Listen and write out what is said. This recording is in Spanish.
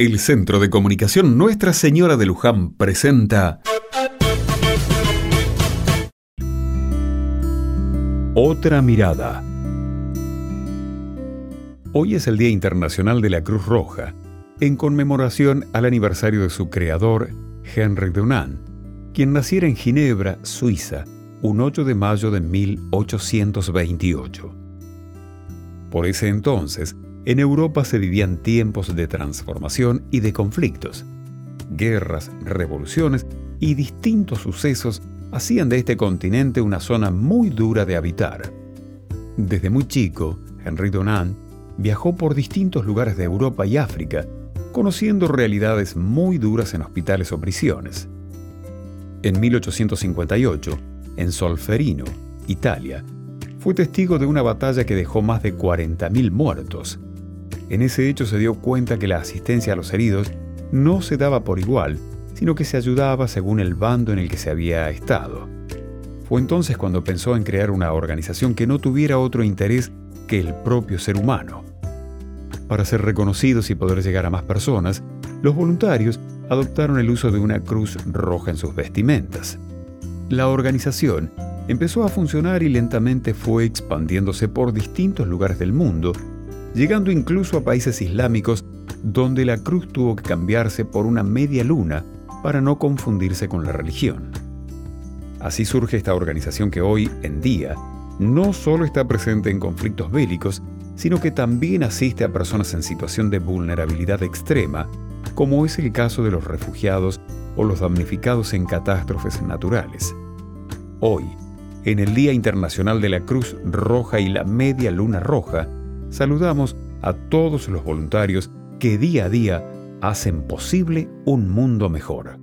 El Centro de Comunicación Nuestra Señora de Luján presenta Otra mirada. Hoy es el Día Internacional de la Cruz Roja, en conmemoración al aniversario de su creador, Henry Dunant, quien naciera en Ginebra, Suiza, un 8 de mayo de 1828. Por ese entonces, en Europa se vivían tiempos de transformación y de conflictos. Guerras, revoluciones y distintos sucesos hacían de este continente una zona muy dura de habitar. Desde muy chico, Henry Dunant viajó por distintos lugares de Europa y África, conociendo realidades muy duras en hospitales o prisiones. En 1858, en Solferino, Italia, fue testigo de una batalla que dejó más de 40.000 muertos. En ese hecho se dio cuenta que la asistencia a los heridos no se daba por igual, sino que se ayudaba según el bando en el que se había estado. Fue entonces cuando pensó en crear una organización que no tuviera otro interés que el propio ser humano. Para ser reconocidos y poder llegar a más personas, los voluntarios adoptaron el uso de una cruz roja en sus vestimentas. La organización empezó a funcionar y lentamente fue expandiéndose por distintos lugares del mundo, llegando incluso a países islámicos donde la cruz tuvo que cambiarse por una media luna para no confundirse con la religión. Así surge esta organización que hoy en día no solo está presente en conflictos bélicos, sino que también asiste a personas en situación de vulnerabilidad extrema, como es el caso de los refugiados o los damnificados en catástrofes naturales. Hoy, en el Día Internacional de la Cruz Roja y la Media Luna Roja, saludamos a todos los voluntarios que día a día hacen posible un mundo mejor.